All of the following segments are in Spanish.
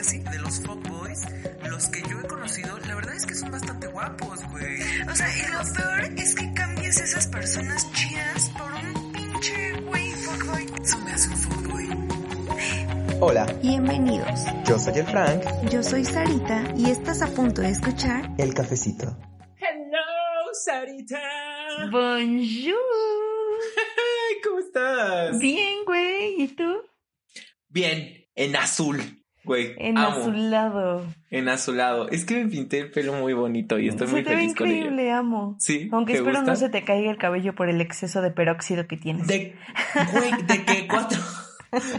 De los fuckboys, los que yo he conocido, la verdad es que son bastante guapos, güey. O sea, y lo peor es que cambias esas personas chidas por un pinche güey fuckboy. Eso me hace un fuckboy. Hola, Bienvenidos. yo soy el Frank, Yo soy Sarita y estás a punto de escuchar el cafecito. Hello, Sarita. Bonjour. ¿cómo estás? Bien, güey. ¿Y tú? Bien, en azul, güey. En Amo. azulado. En azulado. Es que me pinté el pelo muy bonito y estoy se muy te ve feliz con ello. increíble, amo. Sí, Aunque ¿te espero gusta? no se te caiga el cabello por el exceso de peróxido que tienes. De, güey, de que cuatro,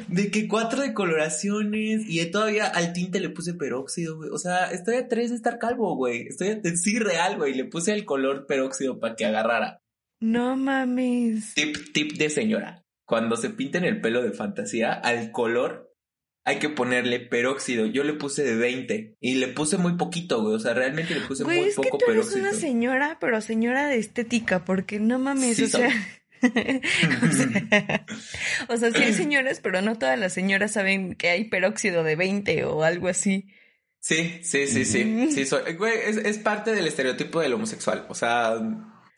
de que cuatro decoloraciones y todavía al tinte le puse peróxido, güey. O sea, estoy a tres de estar calvo, güey. Estoy a, sí real, güey. Le puse el color peróxido para que agarrara. No mames. Tip, tip de señora. Cuando se pinten el pelo de fantasía, al color hay que ponerle peróxido. Yo le puse de 20 y le puse muy poquito, güey. O sea, realmente le puse Güey, muy es que poco tú eres peróxido. una señora, pero señora de estética, porque no mames, Sí o sea... o sea, o sea, sí hay señoras, pero no todas las señoras saben que hay peróxido de 20 o algo así. Sí, sí, sí, sí. Sí, soy. Güey, es, es parte del estereotipo del homosexual. O sea,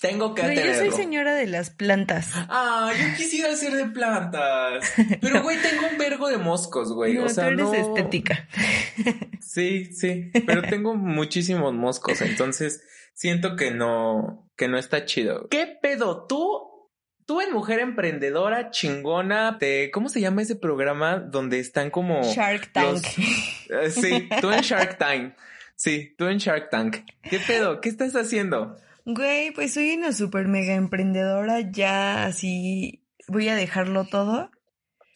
tengo que yo tenerlo. soy señora de las plantas. Ah, yo quisiera ser de plantas. Pero, güey, tengo un vergo de moscos, güey. No, o sea, tú eres no... estética. Sí, sí. Pero tengo muchísimos moscos. Entonces, siento que no, que no está chido. ¿Qué pedo? Tú, tú en Mujer Emprendedora, chingona, de, ¿cómo se llama ese programa donde están como... Shark Tank. los- Eh, sí, tú en Shark Tank. Sí, tú en Shark Tank. ¿Qué pedo? ¿Qué estás haciendo? Güey, pues soy una super mega emprendedora, ya así voy a dejarlo todo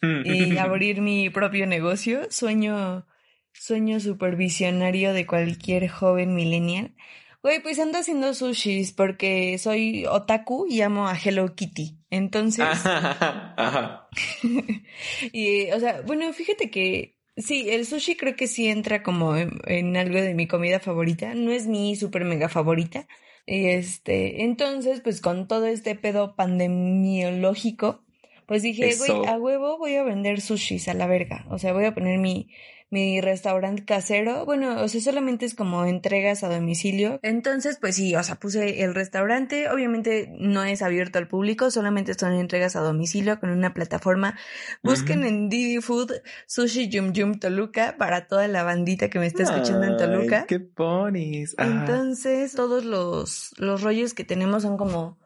y abrir mi propio negocio. Sueño, sueño supervisionario de cualquier joven millennial. Güey, pues ando haciendo sushis porque soy otaku y amo a Hello Kitty. Entonces, Ajá, ajá. y, o sea, bueno, fíjate que sí, el sushi creo que sí entra como en, en algo de mi comida favorita. No es mi super mega favorita. Este, entonces, pues con todo este pedo pandemiológico, pues dije, güey, a huevo voy a vender sushis a la verga. O sea, voy a poner mi, mi restaurante casero. Bueno, o sea, solamente es como entregas a domicilio. Entonces, pues sí, o sea, puse el restaurante. Obviamente no es abierto al público, solamente son entregas a domicilio con una plataforma. Busquen en Didi Food Sushi Yum Yum Toluca para toda la bandita que me está escuchando en Toluca. qué ponis. Entonces, todos los, los rollos que tenemos son como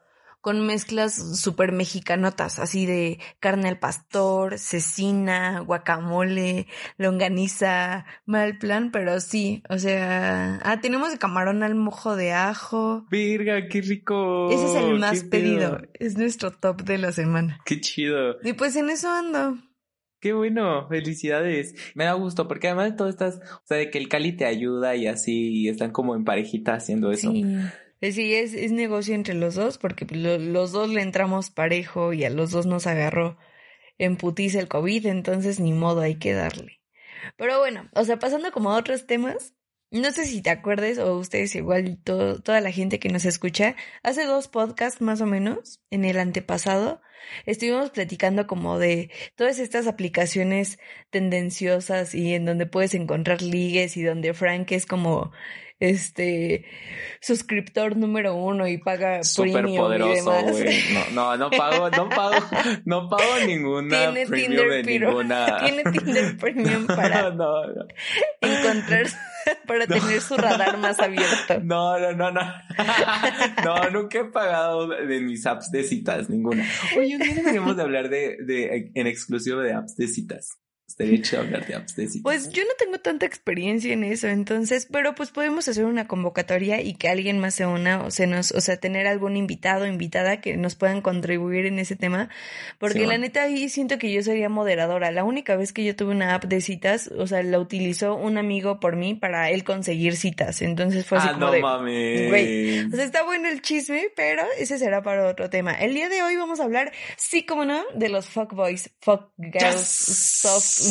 con mezclas súper mexicanotas, así de carne al pastor, cecina, guacamole, longaniza, mal plan, pero sí, o sea, ah, tenemos camarón al mojo de ajo. Virga, qué rico. Ese es el más pedo. pedido, es nuestro top de la semana. Qué chido. Y pues en eso ando. Qué bueno, felicidades. Me da gusto porque además de todo estás, o sea, de que el Cali te ayuda y así y están como en parejita haciendo eso. Sí. Pues sí, es, es negocio entre los dos, porque lo- los dos le entramos parejo y a los dos nos agarró en el COVID, entonces ni modo, hay que darle. Pero bueno, o sea, pasando como a otros temas, no sé si te acuerdes o ustedes igual, toda la gente que nos escucha, hace dos podcasts más o menos, en el antepasado, estuvimos platicando como de todas estas aplicaciones tendenciosas y en donde puedes encontrar ligues y donde Frank es como este suscriptor número uno y paga Súper premium y poderoso, demás. güey. No, no, no pago, no pago, no pago ninguna Tiene premium Tinder, de pero- ninguna. Tiene Tinder Premium para No, no, encontrar, para tener su radar más abierto. no, no, no, no. No, nunca he pagado de mis apps de citas, ninguna. Oye, un día deberíamos de hablar de, de, en exclusivo de apps de citas. Estaría chido hablar de apps de citas. Pues yo no tengo tanta experiencia en eso, entonces, pero pues podemos hacer una convocatoria y que alguien más se una, o se nos, o sea, tener algún invitado o invitada que nos puedan contribuir en ese tema, porque Sí, la neta ahí siento que yo sería moderadora. La única vez que yo tuve una app de citas, o sea, la utilizó un amigo por mí para él conseguir citas, entonces fue así ah, como no de, mames. güey, O sea, está bueno el chisme, pero ese será para otro tema. El día de hoy vamos a hablar, sí como no, de los fuckboys, fuck girls, Yes. soft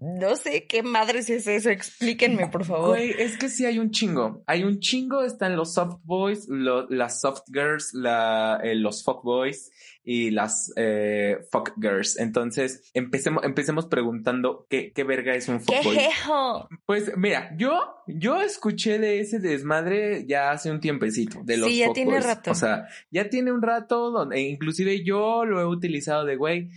no sé qué madres es eso, explíquenme, por favor. Güey, es que sí hay un chingo. Hay un chingo, están los soft boys, lo- las soft girls, la, eh, los fuck boys y las eh, fuck girls. Entonces, empecemos, empecemos preguntando qué, qué verga es un fuck ¿Qué boy. jejo? Pues mira, yo, yo escuché de ese desmadre ya hace un tiempecito, de los Sí, ya tiene fuckboys. rato. O sea, ya tiene un rato donde inclusive yo lo he utilizado de güey.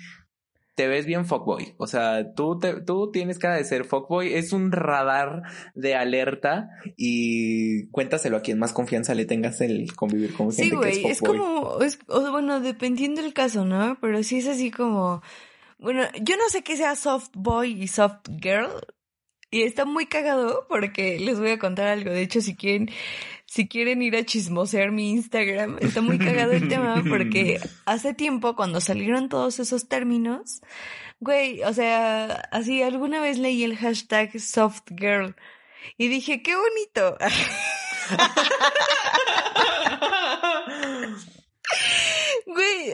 Te ves bien fuckboy. O sea, tú, te, tú tienes cara de ser fuckboy. Es un radar de alerta y cuéntaselo a quien más confianza le tengas el convivir con Sí, gente que es es como, es, o bueno, dependiendo del caso, ¿no? Pero sí es así como, bueno, yo no sé qué sea soft boy y soft girl. Y está muy cagado porque les voy a contar algo. De hecho, si quieren, si quieren ir a chismosear mi Instagram, está muy cagado el tema porque hace tiempo cuando salieron todos esos términos, güey, o sea, así alguna vez leí el hashtag soft girl y dije, qué bonito.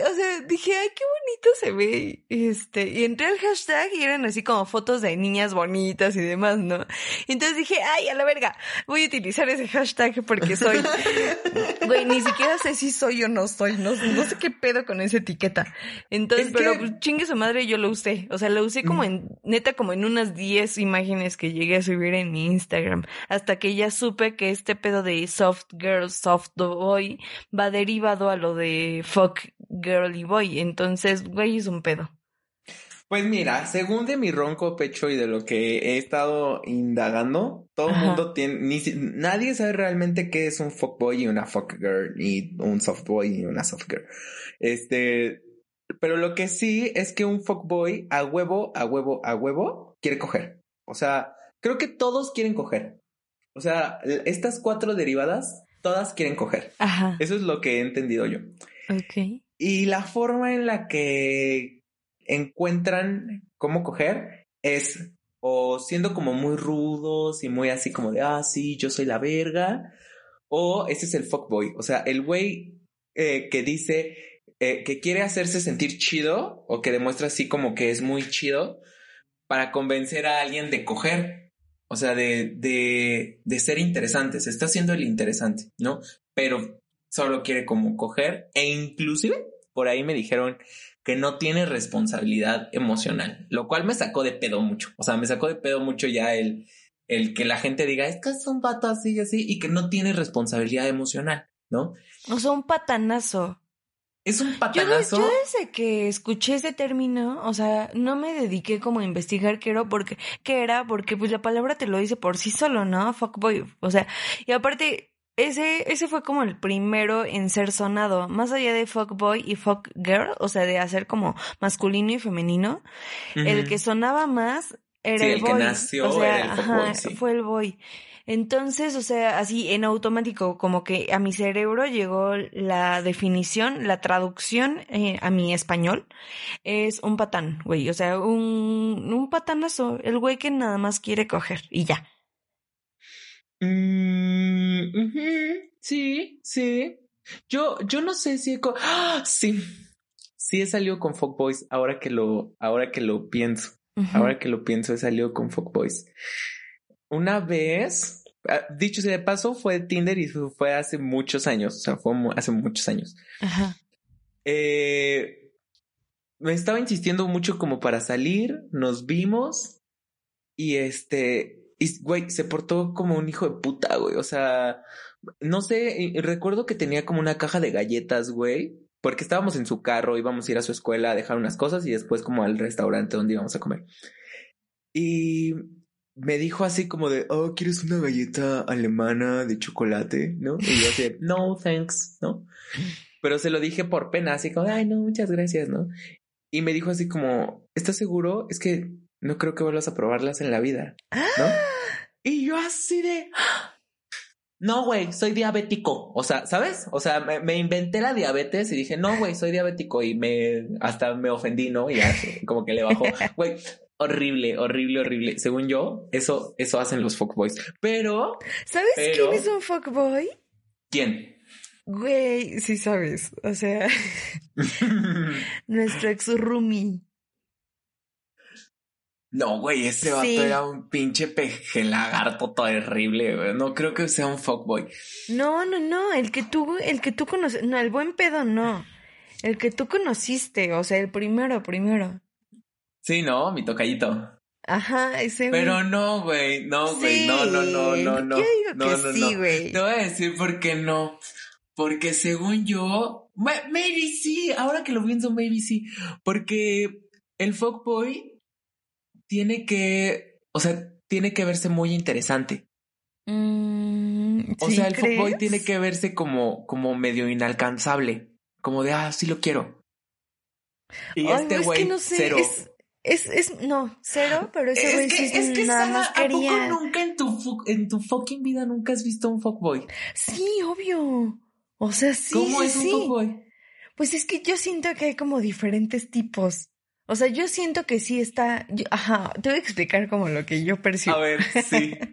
O sea, dije, ay, qué bonito se ve. Este, y entré al hashtag y eran así como fotos de niñas bonitas y demás, ¿no? Y entonces dije, ay, a la verga, voy a utilizar ese hashtag porque soy. Güey, ni siquiera sé si soy o no soy, no, no sé qué pedo con esa etiqueta. Entonces, Es pero que- pues, chingue su madre, yo lo usé. O sea, lo usé como en, neta, como en unas 10 imágenes que llegué a subir en mi Instagram. Hasta que ya supe que este pedo de soft girl, soft boy va derivado a lo de fuck girl y boy. Entonces, güey, es un pedo. Pues mira, según de mi ronco pecho y de lo que he estado indagando, todo el mundo tiene, ni nadie sabe realmente qué es un fuckboy y una fuckgirl, y un softboy y una softgirl. Este, pero lo que sí es que un fuckboy a huevo, a huevo, a huevo, quiere coger. O sea, creo que todos quieren coger. O sea, estas cuatro derivadas, todas quieren coger. Ajá. Eso es lo que he entendido yo. Ok. Y la forma en la que encuentran cómo coger es o siendo como muy rudos y muy así como de, ah, sí, yo soy la verga, o ese es el fuckboy, o sea, el güey eh, que dice eh, que quiere hacerse sentir chido o que demuestra así como que es muy chido para convencer a alguien de coger, o sea, de, de, de ser interesante, se está haciendo el interesante, ¿no? Pero solo quiere como coger e inclusive por ahí me dijeron que no tiene responsabilidad emocional, lo cual me sacó de pedo mucho. O sea, me sacó de pedo mucho ya el, el que la gente diga, es que es un vato así y así, y que no tiene responsabilidad emocional, ¿no? O sea, un patanazo. Es un Yo, patanazo. yo desde que escuché ese término, o sea, no me dediqué como a investigar qué era, porque, qué era, porque pues la palabra te lo dice por sí solo, ¿no? Fuckboy. O sea, y aparte, ese, ese fue como el primero en ser sonado, más allá de fuckboy y fuckgirl, o sea, de hacer como masculino y femenino, el que sonaba más era Sí, el el que boy. nació o sea, era el ajá, sí. fue el boy. Entonces, o sea, así en automático, como que a mi cerebro llegó la definición, la traducción eh, a mi español, es un patán, güey, o sea, un, un patanazo, el güey que nada más quiere coger y ya. Mm, Sí, sí. Yo, yo no sé si ¡Ah! sí, sí he salido con Fuckboys ahora que lo, ahora que lo pienso. Ahora que lo pienso, he salido con Fuckboys. Una vez, ah, dicho sea de paso, fue Tinder y fue hace muchos años. O sea, fue hace muchos años. Ajá. Eh, me estaba insistiendo mucho como para salir, nos vimos y este, y, güey, se portó como un hijo de puta, güey. O sea, no sé, recuerdo que tenía como una caja de galletas, güey, porque estábamos en su carro, íbamos a ir a su escuela a dejar unas cosas y después como al restaurante donde íbamos a comer. Y me dijo así como de, oh, ¿quieres una galleta alemana de chocolate? ¿No? Y yo así, no, thanks, ¿no? Pero se lo dije por pena, así como, ay, no, muchas gracias, ¿no? Y me dijo así como, ¿estás seguro? Es que no creo que vuelvas a probarlas en la vida, ¿no? Y yo así de, no, güey, soy diabético. O sea, ¿sabes? O sea, me, me inventé la diabetes y dije, no, güey, soy diabético y me, hasta me ofendí, ¿no? Y ya, como que le bajó, güey. Horrible, horrible, horrible. Según yo, eso, eso hacen los fuckboys. Pero, ¿Sabes Pero- quién es un fuckboy? ¿quién? Güey, sí sabes, o sea, nuestro ex roomie. No, güey, ese vato Sí. era un pinche peje lagarto terrible, güey. No creo que sea un fuckboy. No, no, no, el que tú, el que tú conoces, no, el buen pedo no. El que tú conociste, o sea, el primero, primero. Sí, no, mi tocallito. Ajá, ese güey. Pero no, güey, no, güey, Sí, no, no, no, no, no. Yo digo no, que no, sí, no. güey. Te voy a decir por qué no. Porque según yo, ma- maybe sí, ahora que lo pienso, maybe sí. Porque el fuckboy tiene que, o sea, tiene que verse muy interesante. Mm, O ¿sí sea, el fuckboy crees? tiene que verse como, como medio inalcanzable. Como de, ah, sí lo quiero. Y Ay, este es güey, que no sé, cero. es, es, es, no, cero, pero ese güey sí es que nada más ¿a poco quería. nunca en tu, en tu fucking vida nunca has visto un fuckboy? Sí, obvio. O sea, sí, ¿Cómo sí, es un fuckboy? Pues es que yo siento que hay como diferentes tipos. O sea, yo siento que sí está. yo- ajá, te voy a explicar como lo que yo percibo. A ver, sí.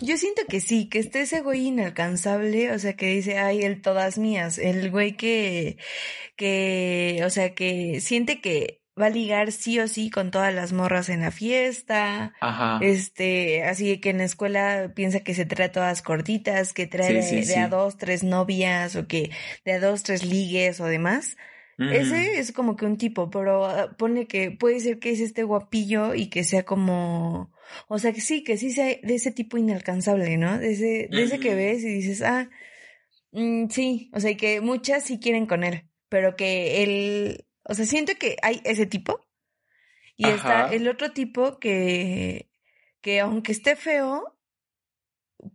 Yo siento que sí, que esté ese güey inalcanzable, o sea, que dice, ay, el todas mías, el güey que, que, o sea, que siente que va a ligar sí o sí con todas las morras en la fiesta, Ajá. este, así que en la escuela piensa que se trae todas cortitas, que trae Sí, de, de sí. a dos, tres novias, o que de a dos, tres ligues o demás. Ese es como que un tipo, pero ah, pone que puede ser que es este guapillo y que sea como, o sea, que sí, que sí sea de ese tipo inalcanzable, ¿no? De ese, de ese que ves y dices, ah, mm, sí, o sea, y que muchas sí quieren con él, pero que él, o sea, siento que hay ese tipo y está el otro tipo que, que aunque esté feo,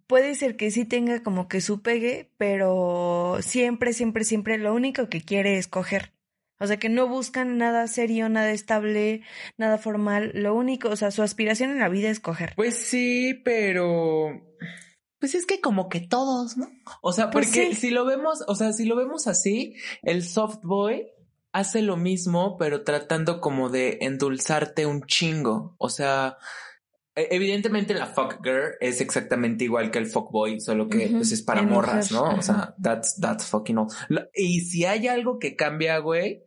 puede ser que sí tenga como que su pegue, pero siempre, siempre, siempre lo único que quiere es coger. O sea, que no buscan nada serio, nada estable, nada formal. Lo único, o sea, su aspiración en la vida es coger. Pues sí, pero. Pues es que como que todos, ¿no? O sea, Pues porque sí. si lo vemos, o sea, si lo vemos así, el soft boy hace lo mismo, pero tratando como de endulzarte un chingo. O sea, e- evidentemente la fuck girl es exactamente igual que el fuck boy, solo que pues es para en morras, mujer, ¿no? O sea, that's, that's fucking all. Y si hay algo que cambia, güey,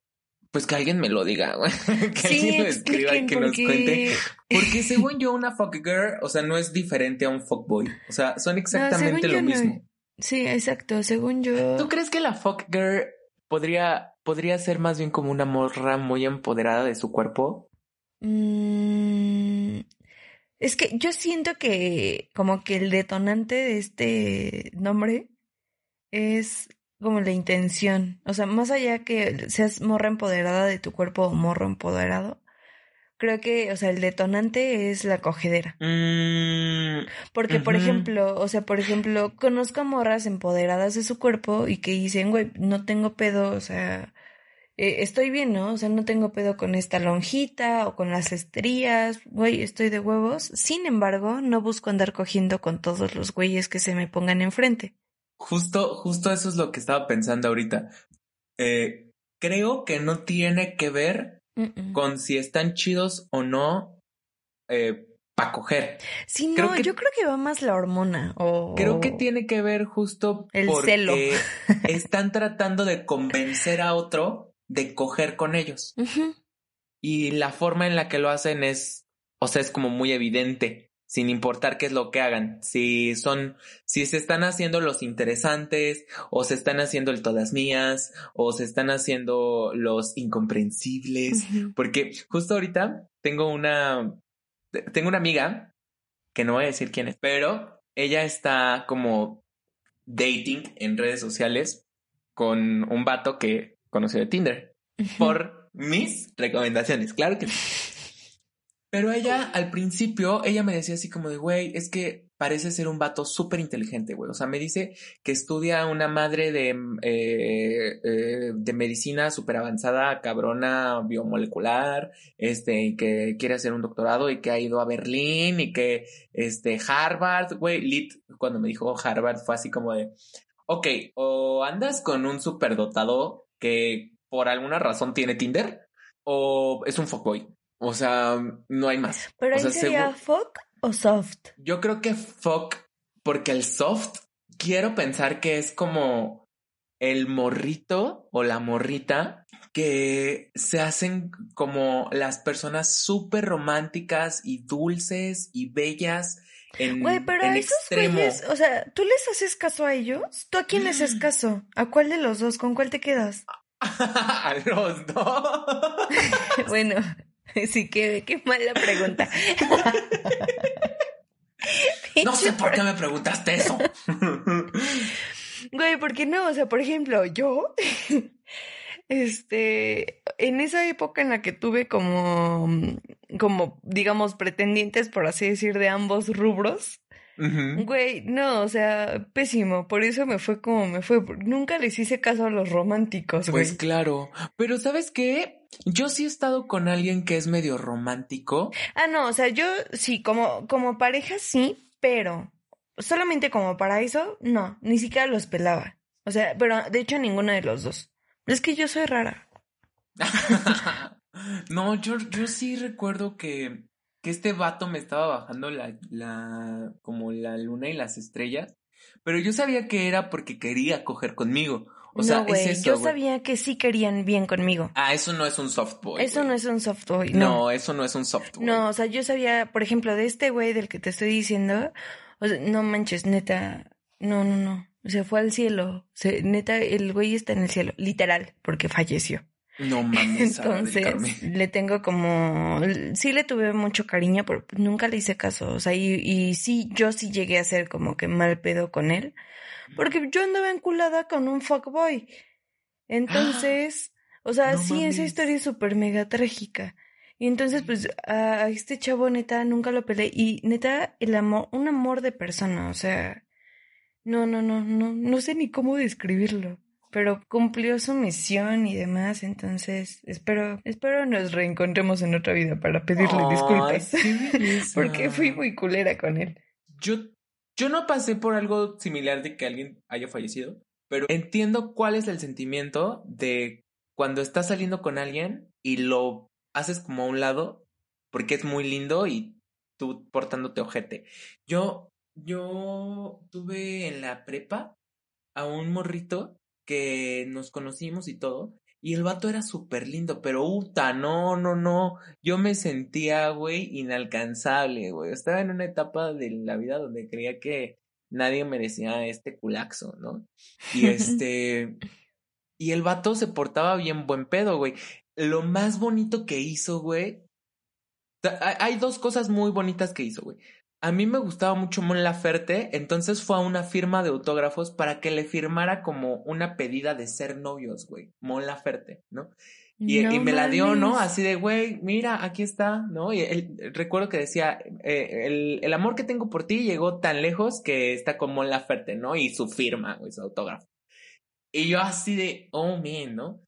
pues que alguien me lo diga, güey. que Sí, alguien lo escriba y que nos qué. cuente. Porque según yo, una fuck girl, o sea, no es diferente a un fuckboy. O sea, son exactamente lo no. mismo. Sí, exacto. Según yo. ¿Tú crees que la fuck girl podría, podría ser más bien como una morra muy empoderada de su cuerpo? Mm, es que yo siento que como que el detonante de este nombre es como la intención. O sea, más allá que seas morra empoderada de tu cuerpo o morro empoderado, creo que, o sea, el detonante es la cogedera. Mm, Porque, por ejemplo, o sea, por ejemplo, conozco a morras empoderadas de su cuerpo y que dicen, güey, no tengo pedo, o sea, eh, estoy bien, ¿no? O sea, no tengo pedo con esta lonjita o con las estrías, güey, estoy de huevos. Sin embargo, no busco andar cogiendo con todos los güeyes que se me pongan enfrente. Justo, justo eso es lo que estaba pensando ahorita. Eh, creo que no tiene que ver con si están chidos o no eh, para coger. Sí, creo no, que- yo creo que va más la hormona o... Creo que tiene que ver justo El porque celo. están tratando de convencer a otro de coger con ellos. Y la forma en la que lo hacen es, o sea, es como muy evidente, sin importar qué es lo que hagan. Si son, si se están haciendo los interesantes, o se están haciendo el todas mías, o se están haciendo los incomprensibles. Porque justo ahorita tengo una, tengo una amiga, que no voy a decir quién es, pero ella está como dating en redes sociales con un vato que conoció de Tinder por mis recomendaciones, claro que sí. Pero ella, al principio, ella me decía así como de, güey, es que parece ser un vato súper inteligente, güey. O sea, me dice que estudia una madre de, eh, eh, de medicina súper avanzada, cabrona, biomolecular, este, y que quiere hacer un doctorado y que ha ido a Berlín y que, este, Harvard, güey, lit, cuando me dijo Harvard fue así como de, ok, o andas con un superdotado que por alguna razón tiene Tinder, o es un fuckboy. O sea, no hay más. Pero o ahí sea, sería fuck o soft. yo creo que fuck, porque el soft, quiero pensar que es como el morrito o la morrita que se hacen como las personas súper románticas y dulces y bellas en, Güey, pero en a esos extremo. güeyes, o sea, ¿tú les haces caso a ellos? ¿Tú a quién les haces caso? ¿A cuál de los dos? ¿Con cuál te quedas? a los dos. bueno, sí que qué mala pregunta. no sé por qué me preguntaste eso. Güey, ¿por qué no? O sea, por ejemplo, yo, este, en esa época en la que tuve como, como, digamos, pretendientes, por así decir, de ambos rubros, Güey, no, o sea, pésimo, por eso me fue como me fue, nunca les hice caso a los románticos, güey. Pues claro, pero ¿sabes qué? Yo sí he estado con alguien que es medio romántico. Ah, no, o sea, yo sí, como, como pareja sí, pero solamente como para eso, no, ni siquiera los pelaba. O sea, pero de hecho ninguno de los dos. Es que yo soy rara. no, yo, yo sí recuerdo que, que este vato me estaba bajando la, la, como la luna y las estrellas, pero yo sabía que era porque quería coger conmigo. O sea, es eso. yo sabía que sí querían bien conmigo. Ah, eso no es un soft boy. Eso no es un soft boy, No, no. eso no es un soft boy. No, o sea, yo sabía, por ejemplo, de este güey del que te estoy diciendo, o sea, no manches, neta, no, no, no. Se fue al cielo. Se, neta, el güey está en el cielo, literal, porque falleció. No mames, Entonces, le tengo como, sí le tuve mucho cariño, pero nunca le hice caso. O sea, y, y sí, yo sí llegué a ser como que mal pedo con él, porque yo andaba enculada con un fuckboy. Entonces, o sea, No sí, esa historia es súper mega trágica. Y entonces, pues, a, a este chavo, neta, nunca lo peleé. Y neta, el amor, un amor de persona, o sea, no, no, no, no, no sé ni cómo describirlo. Pero cumplió su misión y demás, entonces espero, espero nos reencontremos en otra vida para pedirle disculpas. Porque fui muy culera con él. Yo, yo no pasé por algo similar de que alguien haya fallecido, pero entiendo cuál es el sentimiento de cuando estás saliendo con alguien y lo haces como a un lado porque es muy lindo y tú portándote ojete. Yo, yo tuve en la prepa a un morrito que nos conocimos y todo. Y el vato era súper lindo, pero uta, no, no, no. Yo me sentía, güey, inalcanzable, güey. Estaba en una etapa de la vida donde creía que nadie merecía este culaxo, ¿no? Y este. y el vato se portaba bien buen pedo, güey. Lo más bonito que hizo, güey. Hay dos cosas muy bonitas que hizo, güey. A mí me gustaba mucho Mon Laferte, entonces fue a una firma de autógrafos para que le firmara como una pedida de ser novios, güey. Mon Laferte, ¿no? Y, No y me la dio, ¿no? Así de, güey, mira, aquí está, ¿no? Y él- recuerdo que decía, eh, el, el amor que tengo por ti llegó tan lejos que está con Mon Laferte, ¿no? Y su firma, güey, su autógrafo. Y yo así de, oh, man, ¿no?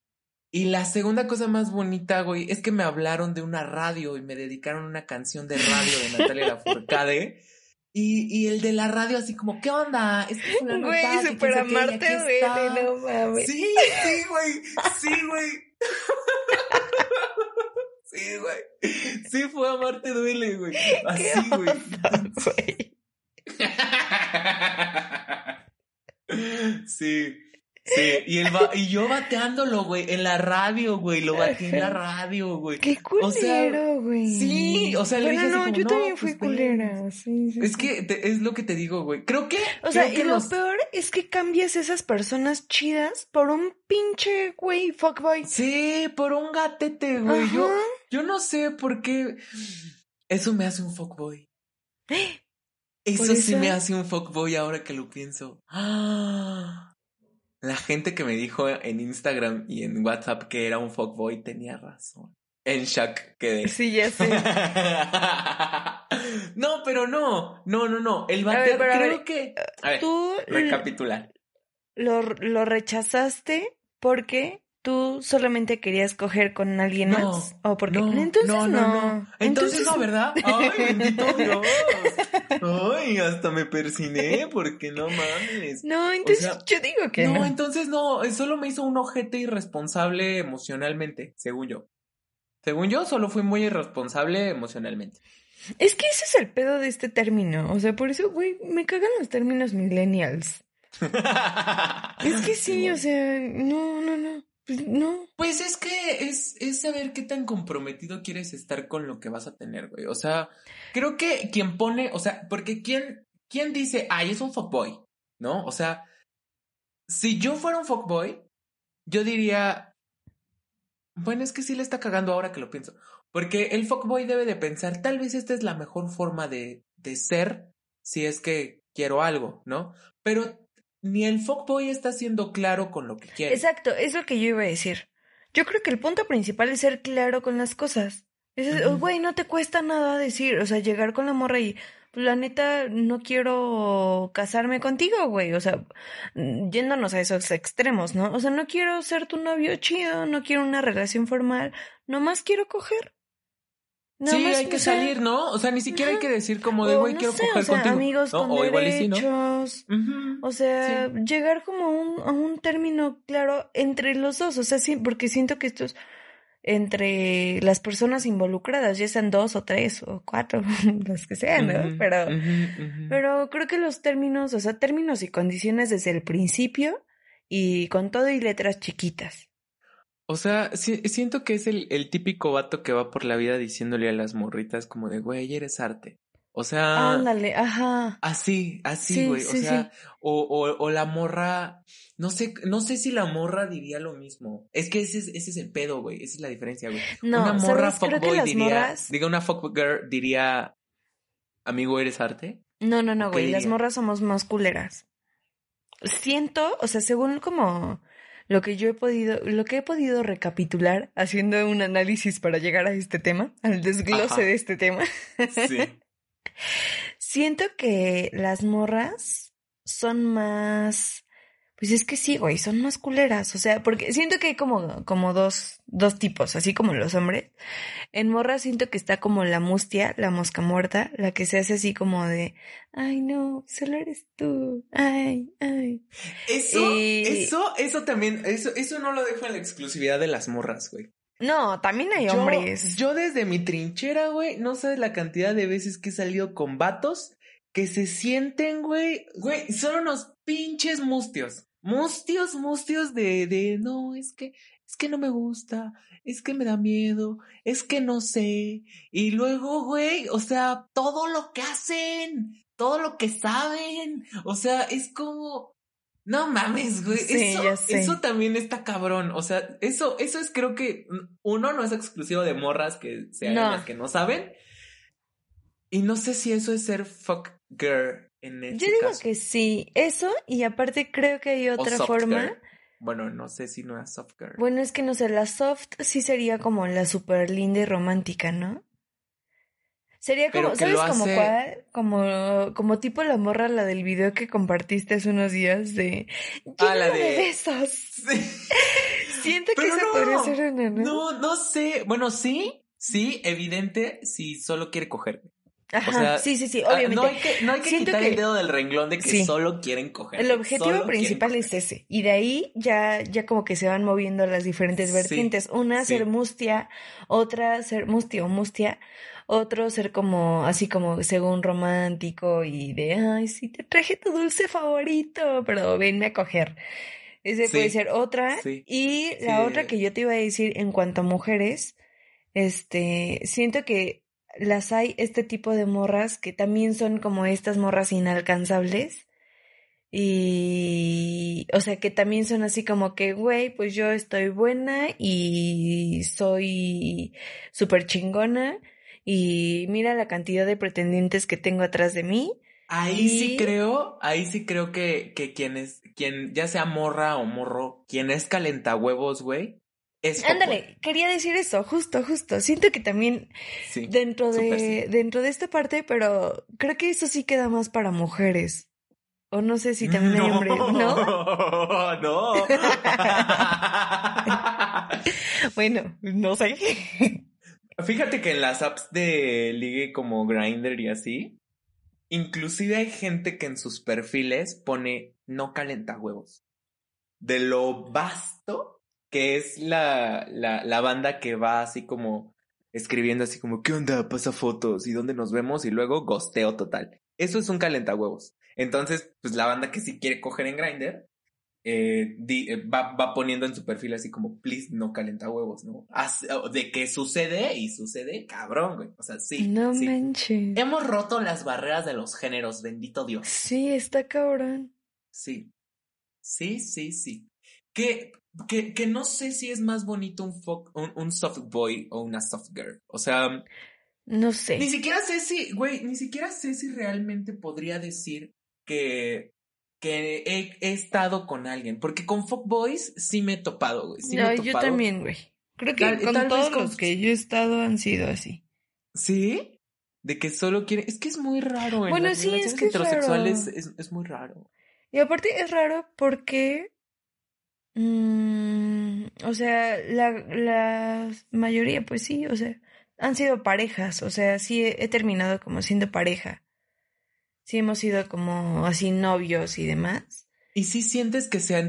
Y la segunda cosa más bonita, güey, es que me hablaron de una radio y me dedicaron una canción de radio de Natalia Lafourcade. Y, y el de la radio así como, ¿qué onda? Es que fulano Güey, super amarte está". no mames. Sí, sí, güey. Sí, güey. Sí, güey. Sí, fue Amarte Duele, güey. Así, ¿Qué güey. güey? Sí. Sí, y, el va- y yo bateándolo, güey, en la radio, güey, lo bateé en la radio, güey. Qué O sea, culero, güey. sí, o sea, le bueno, dije así no, como, yo "No, también fui pues, ven". culera. Sí, sí, Es sí. que te- es lo que te digo, güey. Creo que. O sea, y que lo los- peor es que cambias esas personas chidas por un pinche güey fuckboy. Sí, por un gatete, güey. Yo, Ajá. yo no sé por qué. Eso me hace un fuckboy. Eso, Por sí eso- me hace un fuckboy ahora que lo pienso. ¡Ah! La gente que me dijo en Instagram y en WhatsApp que era un fuckboy tenía razón. En shock quedé. Sí, ya sé. no, pero no. No, no, no. El a creo ver, que. A ver, Tú recapitular. lo, lo rechazaste porque tú solamente querías coger con alguien No, más. ¿O porque No, Entonces no, no, no. Entonces, no, ¿verdad? Ay, bendito Dios. Ay, hasta me persiné porque no mames. No, entonces sea, yo digo que No, no. entonces no, eh, solo me hizo un ojete irresponsable emocionalmente, según yo. Según yo, solo fui muy irresponsable emocionalmente. Es que ese es el pedo de este término. O sea, por eso, güey, me cagan los términos millennials. Es que sí, o sea, no, no, no. Pues no. Pues es que es, es saber qué tan comprometido quieres estar con lo que vas a tener, güey. O sea, creo que quien pone, o sea, porque quién, quién dice, ay, es un fuckboy, ¿no? O sea, si yo fuera un fuckboy, yo diría, bueno, es que sí le está cagando ahora que lo pienso. Porque el fuckboy debe de pensar, tal vez esta es la mejor forma de, de ser si es que quiero algo, ¿no? Pero ni el fuckboy está siendo claro con lo que quiere. Exacto, es lo que yo iba a decir. Yo creo que el punto principal es ser claro con las cosas. Es, güey, no te cuesta nada decir, o sea, llegar con la morra y, pues, la neta, no quiero casarme contigo, güey. O sea, mm, yéndonos a esos extremos, ¿no? O sea, no quiero ser tu novio chido, no quiero una relación formal, nomás quiero coger. Sí, hay que salir, ¿no? O sea, ni siquiera hay que decir como de, güey, no quiero sé, coger o sea, contigo. amigos ¿no? con O igual y sí, ¿no? derechos. O sea, llegar como a un, a un término claro entre los dos, o sea, sí, porque siento que esto es entre las personas involucradas, ya sean dos o tres o cuatro, los que sean, ¿no? Pero, pero creo que los términos, o sea, términos y condiciones desde el principio y con todo y letras chiquitas. O sea, si- siento que es el, el típico vato que va por la vida diciéndole a las morritas como de, güey, eres arte. O sea, Ándale, ajá. así, así, Sí, güey. o sí, sea, o, o, o la morra, no sé, no sé si la morra diría lo mismo. Es que ese es, ese es el pedo, güey. Esa es la diferencia, güey. No, una morra fuckboy las diría, morras- diga una fuckgirl diría, amigo, ¿eres arte? No, no, no, ¿Qué güey, las morras somos más culeras. Siento, o sea, según como lo que yo he podido, lo que he podido recapitular haciendo un análisis para llegar a este tema, al desglose Ajá. de este tema, Sí. siento que las morras son más, pues es que sí, güey, son más culeras, o sea, porque siento que hay como, como dos, dos tipos, así como los hombres. En morras siento que está como la mustia, la mosca muerta, la que se hace así como de, ay no, solo eres tú, ay, ay. Eso, Y- eso, eso también, eso, eso no lo dejo en la exclusividad de las morras, güey. No, también hay Yo- hombres. Yo, desde mi trinchera, güey, no sabes la cantidad de veces que he salido con vatos que se sienten, güey, güey, son unos pinches mustios. Mustios, mustios de, de, no, es que, es que no me gusta, es que me da miedo, es que no sé. Y luego, güey, o sea, todo lo que hacen, todo lo que saben, o sea, es como, no mames, güey, Sí, eso, eso también está cabrón, o sea, eso, eso es creo que, uno, no es exclusivo de morras que se hagan No. las que no saben. Y no sé si eso es ser fuck girl en este Yo digo caso. que sí, eso, y aparte creo que hay otra forma. Bueno, no sé si no es soft girl. Bueno, es que no sé, la soft sí sería como la super linda y romántica, ¿no? Sería como, ¿sabes como hace- cuál? Como, como tipo la morra, la del video que compartiste hace unos días de... Ah, la "Lléname de- besos. Sí. Siento que Pero no, podría ser una, ¿no? No, no sé. Bueno, sí, sí, evidente si solo quiere coger. Ajá, sea, sí, sí, sí, Ah, obviamente. no hay que, no hay que quitar que- el dedo del renglón de que Sí. solo quieren coger. El objetivo principal es ese. Y de ahí ya, ya como que se van moviendo las diferentes Sí, vertientes. Una, ser mustia. Otra, ser mustia o mustia. Otro, ser como, así como según romántico y de, ay, sí, te traje tu dulce favorito, pero venme a coger. Ese puede ser otra. sí, Y la otra que yo te iba a decir en cuanto a mujeres, este, siento que las hay este tipo de morras que también son como estas morras inalcanzables. Y, o sea, que también son así como que, güey, pues yo estoy buena y soy súper chingona y mira la cantidad de pretendientes que tengo atrás de mí. Ahí sí creo, ahí sí creo que, que quien es, quien, ya sea morra o morro, quien es calentahuevos, güey, es. Ándale, quería decir eso, justo, justo. Siento que también Sí. dentro de, sí. dentro de esta parte, pero creo que eso sí queda más para mujeres. O no sé si también hay hombres, ¿no? No. Bueno, no sé. Fíjate que en las apps de ligue como Grindr y así, inclusive hay gente que en sus perfiles pone no calenta huevos. De lo vasto que es la, la, la banda que va así como escribiendo así como, ¿qué onda? Pasa fotos y dónde nos vemos y luego gosteo total. Eso es un calentahuevos. Entonces, pues la banda que sí quiere coger en Grindr, eh, di- eh, va, va poniendo en su perfil así como, please, no calenta huevos, ¿no? As- de que sucede y sucede, cabrón, güey. O sea, sí. no sí. manches. Hemos roto las barreras de los géneros, bendito Dios. Sí, está cabrón. Sí. Sí, sí, sí. Que, que, que no sé si es más bonito un, un, un soft boy o una soft girl. O sea, No sé. ni siquiera sé si, güey, ni siquiera sé si realmente podría decir que, que he, he estado con alguien. Porque con fuckboys sí me he topado, güey. Sí me No, he yo también, güey. Creo que Tal- con tal todos con- los que yo he estado han sido así. ¿Sí? De que solo quiere. Es que es muy raro. En Bueno, las sí, es que es heterosexuales raro. es, es muy raro. Y aparte es raro porque, mm, o sea, la, la mayoría, pues sí, o sea, han sido parejas, o sea, sí he, he terminado como siendo pareja. Sí hemos sido como así novios y demás. ¿Y si sientes que sean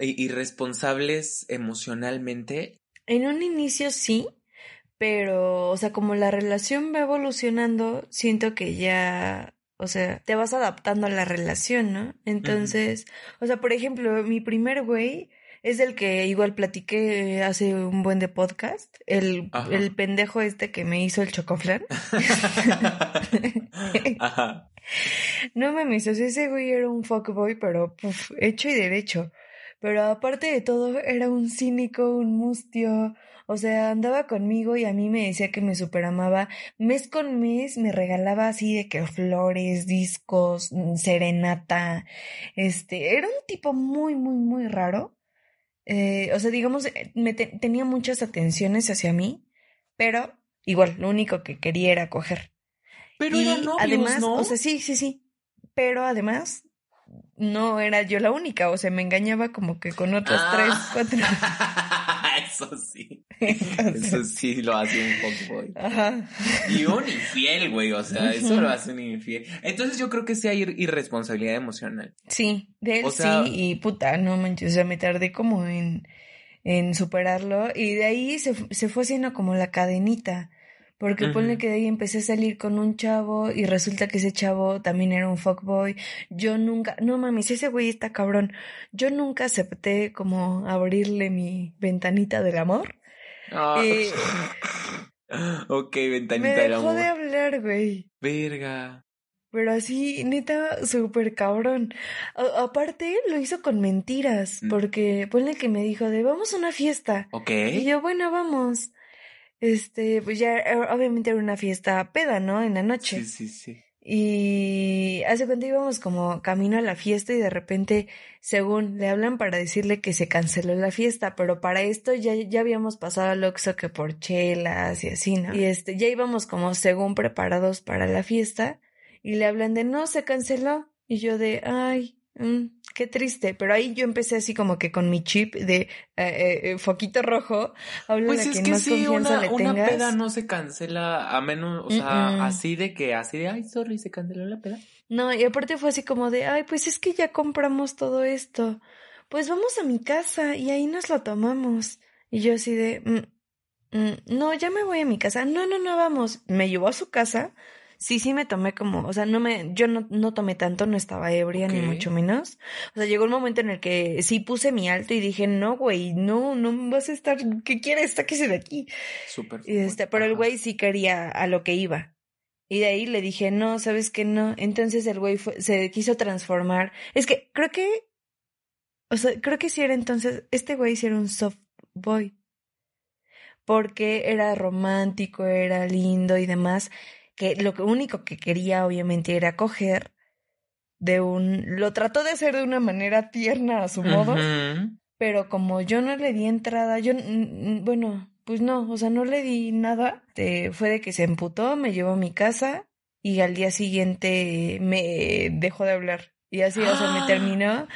i- irresponsables emocionalmente? En un inicio sí, pero, o sea, como la relación va evolucionando, siento que ya, o sea, te vas adaptando a la relación, ¿no? Entonces, o sea, por ejemplo, mi primer güey es el que igual platiqué hace un buen de podcast, el, el pendejo este que me hizo el chocoflan. Ajá. No mames, o sea, ese güey era un fuckboy, pero puf, hecho y derecho. Pero aparte de todo, era un cínico, un mustio. O sea, andaba conmigo y a mí me decía que me superamaba. Mes con mes me regalaba así de que flores, discos, mm, serenata. Este, era un tipo muy, muy, muy raro. Eh, o sea, digamos, eh, me te- tenía muchas atenciones hacia mí, pero igual, lo único que quería era coger. Pero Y novios, además, ¿no? o sea, sí, sí, sí. Pero además, no era yo la única, o sea, me engañaba como que con otras Ah. tres, cuatro. Eso sí. Eso sí lo hace un fuckboy. Ajá. Y un infiel, güey. O sea, eso lo hace un infiel. Entonces yo creo que sí hay ir- irresponsabilidad emocional. Sí, de él O sea- sí, y puta, no manches, o sea, me tardé como en, en superarlo, y de ahí se, se fue haciendo como la cadenita. Porque ponle Ujú. que de ahí empecé a salir con un chavo y resulta que ese chavo también era un fuckboy. Yo nunca, no mames, ese güey está cabrón. Yo nunca acepté como abrirle mi ventanita del amor. Ah. Eh, ok, me ventanita del dejó amor. de hablar, güey. Verga. Pero así, neta, súper cabrón. A- aparte, lo hizo con mentiras, Mm. porque ponle que me dijo de vamos a una fiesta. Ok. Y yo, bueno, vamos. Este, pues ya, eh, obviamente era una fiesta peda, ¿no? En la noche. Sí, sí, sí. Y hace cuenta íbamos como camino a la fiesta y de repente, según le hablan para decirle que se canceló la fiesta, pero para esto ya, ya habíamos pasado al Oxxo que por chelas y así, ¿no? Y este, ya íbamos como según preparados para la fiesta y le hablan de no, se canceló. Y yo de, ay, mm, qué triste. Pero ahí yo empecé así como que con mi chip de eh, eh, eh, foquito rojo, habla Pues es que más sí, una, le una tengas. peda no se cancela a menos, o sea, así de que, así de, ay, sorry, se canceló la peda. No, y aparte fue así como de, ay, pues es que ya compramos todo esto. Pues vamos a mi casa y ahí nos lo tomamos. Y yo así de, "Mm, mm, no, ya me voy a mi casa. No, no, no, vamos. Me llevó a su casa. Sí, sí me tomé como, o sea, no me, yo no, no tomé tanto, no estaba ebria ni mucho menos. O sea, llegó un momento en el que sí puse mi alto y dije, no, güey, no, no vas a estar, ¿qué quieres? Sáquese de aquí. Súper. Y este, pero el güey sí quería a lo que iba. Y de ahí le dije, no, sabes que no. Entonces el güey fue- se quiso transformar. Es que creo que, o sea, creo que sí era entonces, este güey sí era un soft boy. Porque era romántico, era lindo y demás. Que lo único que quería obviamente era coger de un, lo trató de hacer de una manera tierna a su modo. Pero como yo no le di entrada, yo, bueno, pues no, o sea, no le di nada. Fue de que se emputó, me llevó a mi casa y al día siguiente me dejó de hablar. Y así, o sea, me terminó.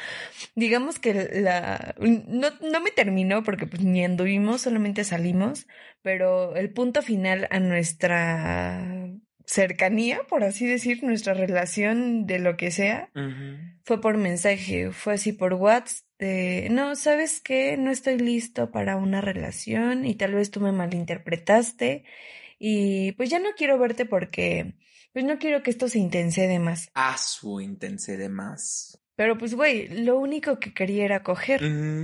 Digamos que la... No, no me terminó porque pues ni anduvimos, solamente salimos, pero el punto final a nuestra cercanía, por así decir, nuestra relación de lo que sea, fue por mensaje, fue así por WhatsApp. No, ¿sabes qué? No estoy listo para una relación y tal vez tú me malinterpretaste y pues ya no quiero verte porque pues no quiero que esto se intense de más. A su intense de más. Pero pues, güey, lo único que quería era coger.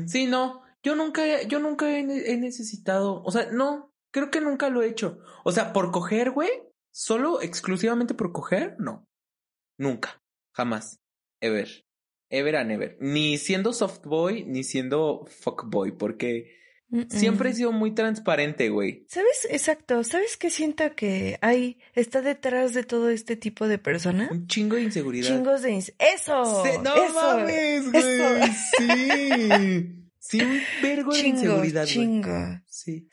Sí, no. Yo nunca, yo nunca he, he necesitado. O sea, no. Creo que nunca lo he hecho. O sea, por coger, güey. Solo exclusivamente por coger, no. Nunca. Jamás. Ever. Ever and ever. Ni siendo soft boy, ni siendo fuckboy. Porque Mm-mm. siempre he sido muy transparente, güey. ¿Sabes? Exacto. ¿Sabes qué siento que hay, está detrás de todo este tipo de persona? Un chingo de inseguridad. Chingos de... ins- ¡Eso! No ¡Eso! mames, güey. eso. Sí. Sí, un vergo de Chingo, inseguridad, güey. chingo. Sí.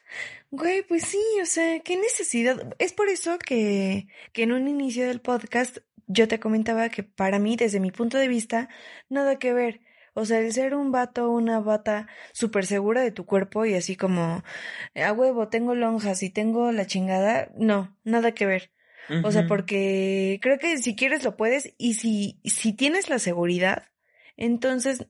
Güey, pues sí, o sea, qué necesidad. Es por eso que, que en un inicio del podcast yo te comentaba que para mí, desde mi punto de vista, nada que ver. O sea, el ser un vato una bata súper segura de tu cuerpo y así como, a huevo, tengo lonjas y tengo la chingada, no, nada que ver. O sea, porque creo que si quieres lo puedes y si, si tienes la seguridad, entonces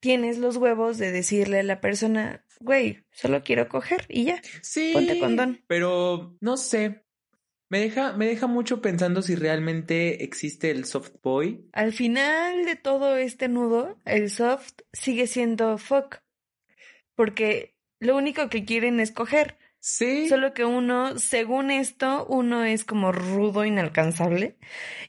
tienes los huevos de decirle a la persona, güey, solo quiero coger y ya. Sí. Ponte condón. Pero no sé. Me deja, me deja mucho pensando si realmente existe el soft boy. Al final de todo este nudo, el soft sigue siendo fuck. Porque lo único que quieren es coger. Sí. Solo que uno, según esto, uno es como rudo, inalcanzable,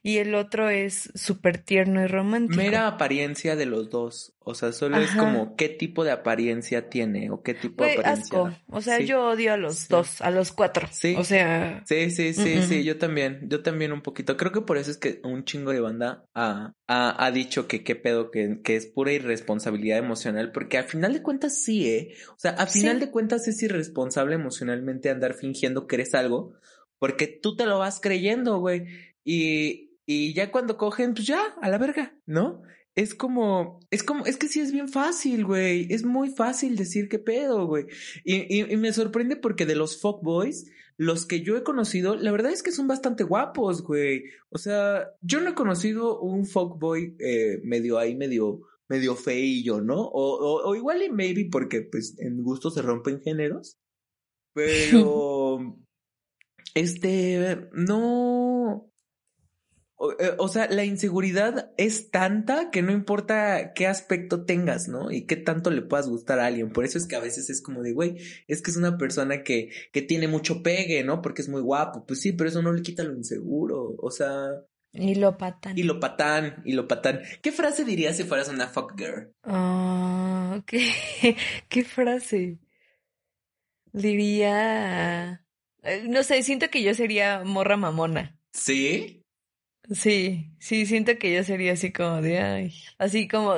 y el otro es súper tierno y romántico. Mera apariencia de los dos. O sea, solo es como qué tipo de apariencia tiene o qué tipo de apariencia. asco. O sea, Sí. yo odio a los Sí. dos, a los cuatro. Sí. O sea, Sí, sí, sí, sí, yo también, yo también un poquito. Creo que por eso es que un chingo de banda ha, ha, ha dicho que qué pedo, que, que es pura irresponsabilidad emocional, porque a final de cuentas sí, ¿eh? O sea, a final Sí. de cuentas es irresponsable emocionalmente andar fingiendo que eres algo, porque tú te lo vas creyendo, güey. Y, y ya cuando cogen, pues ya, a la verga, ¿no? Es como, es como, es que sí es bien fácil, güey. Es muy fácil decir qué pedo, güey. Y, y, y me sorprende porque de los fuckboys, los que yo he conocido, la verdad es que son bastante guapos, güey. O sea, yo no he conocido un fuckboy eh, medio ahí, medio, medio feillo, ¿no? O, o, o igual y maybe porque pues en gusto se rompen géneros. Pero, este, no... O, eh, o sea, la inseguridad es tanta que no importa qué aspecto tengas, ¿no? Y qué tanto le puedas gustar a alguien. Por eso es que a veces es como de, güey, es que es una persona que, que tiene mucho pegue, ¿no? Porque es muy guapo. Pues sí, pero eso no le quita lo inseguro. O sea, y lo patan. y lo patán, y lo patán. ¿Qué frase dirías si fueras una fuck girl? Ah, ¿qué, qué frase? Diría... eh, No sé, siento que yo sería morra mamona. ¿Sí? Sí, sí, siento que yo sería así como de, ay, así como,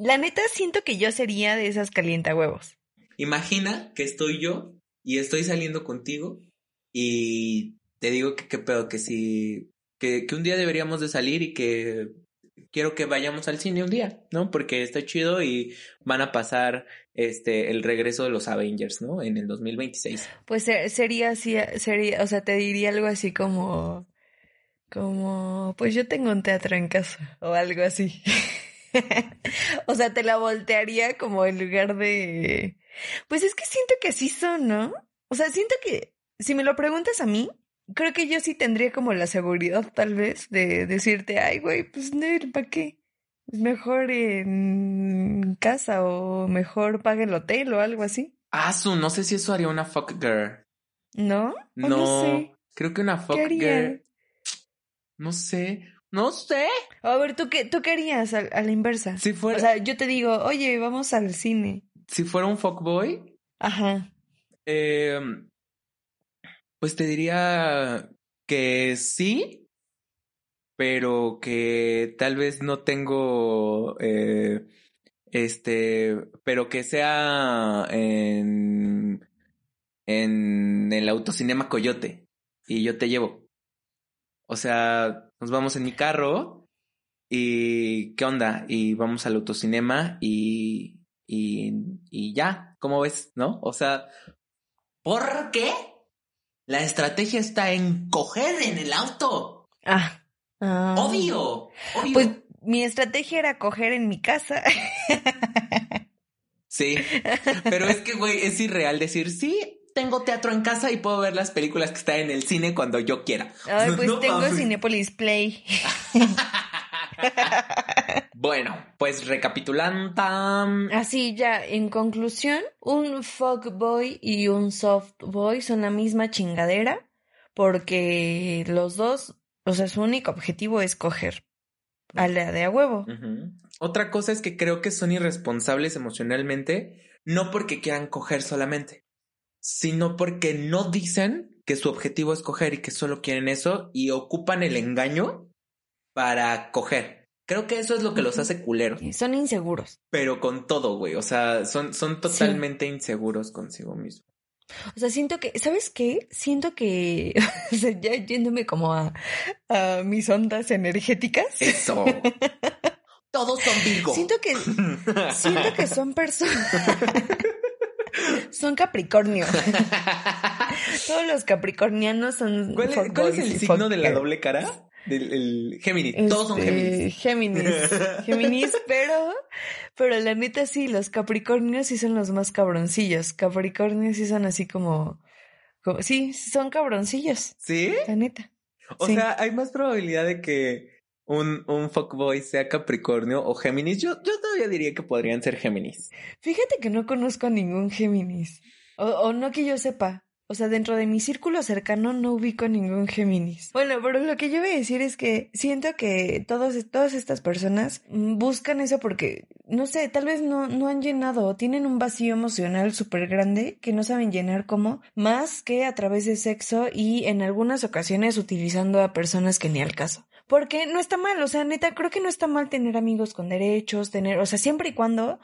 la neta siento que yo sería de esas calientahuevos. Imagina que estoy yo y estoy saliendo contigo y te digo que qué pedo, que si, que, que un día deberíamos de salir y que quiero que vayamos al cine un día, ¿no? Porque está chido y van a pasar este el regreso de los Avengers, ¿no? En el 2026. Pues se- sería así, sería, o sea, te diría algo así como, como, pues yo tengo un teatro en casa o algo así. O sea, te la voltearía como en lugar de, pues es que siento que así son, ¿no? O sea, siento que si me lo preguntas a mí, creo que yo sí tendría como la seguridad tal vez de decirte, ay, güey, pues no, ¿para qué? Es mejor en casa o mejor pague el hotel o algo así, Ah, su, no sé si eso haría una fuck girl. ¿no? No, no sé. creo que una fuck girl. No sé, no sé. A ver, ¿tú qué, tú qué harías a, a la inversa? Si fuera, O sea, yo te digo, oye, vamos al cine. si fuera un fuckboy, Ajá. Eh, pues te diría que sí, pero que tal vez no tengo, eh, este, pero que sea en, en el autocinema Coyote y yo te llevo. O sea, nos vamos en mi carro y ¿qué onda? Y vamos al autocinema y, y, y ya, ¿cómo ves? ¿No? O sea, ¿por qué? La estrategia está en coger en el auto. Ah. ah. Obvio, obvio. Pues mi estrategia era coger en mi casa. Sí, pero es que, güey, es irreal decir, sí, tengo teatro en casa y puedo ver las películas que están en el cine cuando yo quiera. Ay, pues No tengo mames. Cinépolis Play. Bueno, pues recapitulando. Así ya, en conclusión, un fuckboy y un softboy son la misma chingadera porque los dos, o sea, su único objetivo es coger a la de a huevo. Otra cosa es que creo que son irresponsables emocionalmente, no porque quieran coger solamente, sino porque no dicen que su objetivo es coger y que solo quieren eso y ocupan el engaño para coger. Creo que eso es lo que los hace culeros, Son inseguros. pero con todo, güey. O sea, son, son totalmente inseguros consigo mismos. O sea, siento que, ¿sabes qué? Siento que, o sea, ya yéndome como a, a mis ondas energéticas, Eso. Todos son Virgo. siento que, siento que son personas, son Capricornio. Todos los capricornianos son ¿Cuál, es- cuál es el signo de la doble cara? Del el Géminis. Todos son Este, Géminis. Géminis. Géminis, pero, pero la neta sí, los Capricornios sí son los más cabroncillos. Capricornios sí son así como, como sí, son cabroncillos, ¿Sí? la neta. O Sí. sea, hay más probabilidad de que un, un fuckboy sea Capricornio o Géminis. Yo, yo todavía diría que podrían ser Géminis. Fíjate que no conozco a ningún Géminis. O, o no que yo sepa. O sea, dentro de mi círculo cercano no ubico ningún Géminis. Bueno, pero lo que yo voy a decir es que siento que todos, todas estas personas buscan eso porque, no sé, tal vez no, no han llenado o tienen un vacío emocional súper grande que no saben llenar como más que a través de sexo y en algunas ocasiones utilizando a personas que ni al caso. Porque no está mal, o sea, neta, creo que no está mal tener amigos con derechos, tener, o sea, siempre y cuando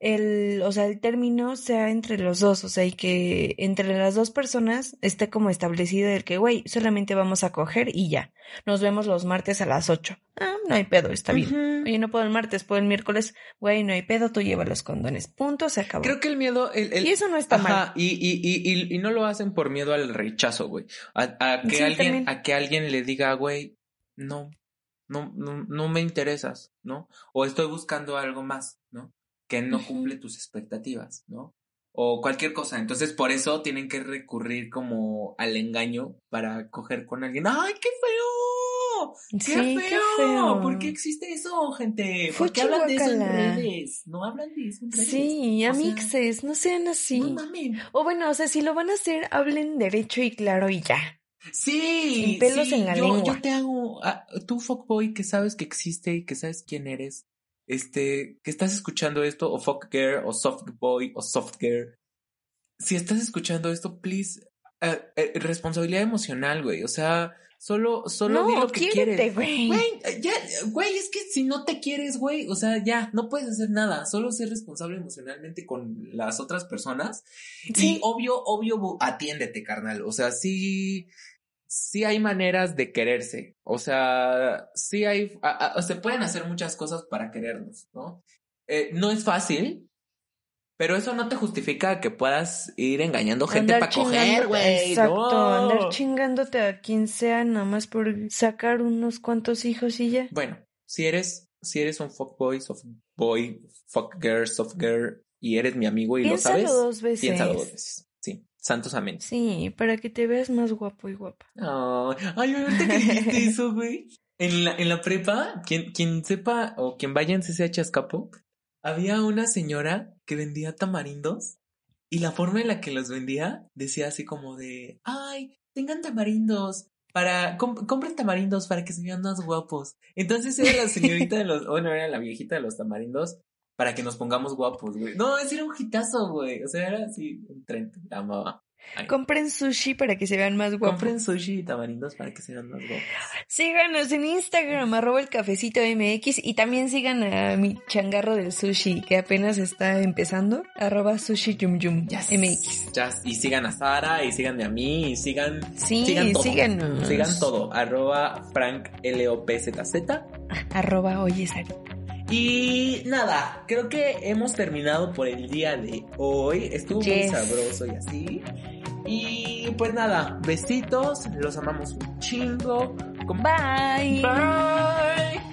el, o sea, el término sea entre los dos, o sea, y que entre las dos personas esté como establecido el que, güey, solamente vamos a coger y ya. Nos vemos los martes a las 8. Ah, no hay pedo, está bien. Ujú. Oye, no puedo el martes, puedo el miércoles. Güey, no hay pedo, tú llevas los condones. Punto, se acabó. Creo que el miedo. El, el- Y eso no está Ajá, mal. Y, y, y, y, y no lo hacen por miedo al rechazo, güey. A, a que Sí, alguien, también. a que alguien le diga, güey, no, no, no, no me interesas, ¿no? O estoy buscando algo más, ¿no? Que no cumple tus expectativas, ¿no? O cualquier cosa. Entonces, por eso tienen que recurrir como al engaño para coger con alguien. ¡Ay, qué feo! ¡Qué, Sí, feo! qué feo. ¿Por qué existe eso, gente? ¿Por Fuchi qué hablan de eso en redes? No hablan de eso en redes. Sí, O sea, amixes, no sean así. no mamen. o bueno, o sea, si lo van a hacer, hablen derecho y claro y ya. Sí, Sin pelos sí, en la yo, lengua. yo te hago, ah, tú fuckboy que sabes que existe y que sabes quién eres, este, que estás escuchando esto, o fuck girl, o soft boy, o soft girl. Si estás escuchando esto, please, eh, eh, responsabilidad emocional, güey, o sea, solo, solo di no, lo que quiérete, quieres. güey. Güey, ya, güey, es que si no te quieres, güey, o sea, ya, no puedes hacer nada, solo ser responsable emocionalmente con las otras personas. Sí. Y obvio, obvio, atiéndete, carnal, o sea, sí, sí hay maneras de quererse, o sea, sí hay, a- a- se pueden hacer muchas cosas para querernos, ¿no? Eh, no es fácil. Pero eso no te justifica que puedas ir engañando gente para coger, güey. Exacto, no. andar chingándote a quien sea nada más por sacar unos cuantos hijos y ya. Bueno, si eres, si eres un fuckboy, softboy, fuckgirl, softgirl, y eres mi amigo y Piénsalo lo sabes, dos veces. piénsalo dos veces. Santos amén. Sí, para que te veas más guapo y guapa. Ay, ay, ahorita que dijiste eso, güey. En la, en la prepa, quien, quien sepa o quien vaya en CCH Azcapo, había una señora que vendía tamarindos y la forma en la que los vendía decía así como de, ay, tengan tamarindos para, com- compren tamarindos para que se vean más guapos. Entonces era la señorita de los, bueno, era la viejita de los tamarindos para que nos pongamos guapos, güey. No, ese era un hitazo, güey. O sea, era así un tren, la amaba. Ay. Compren sushi para que se vean más guapos. Compren sushi y tamarindos para que se vean más guapos. Síganos en Instagram, arroba el cafecito MX y también sigan a mi changarro del sushi que apenas está empezando, arroba sushi yum yum Yes. MX. Ya, y sigan a Sara, y síganme a mí, y sigan, Sí, sigan todo. síganos. Sigan todo. Arroba Frank LOPZZ. Arroba oye Sari. Y nada, creo que hemos terminado por el día de hoy. Estuvo Yes. muy sabroso y así. Y pues nada, besitos, los amamos un chingo. Bye. Bye.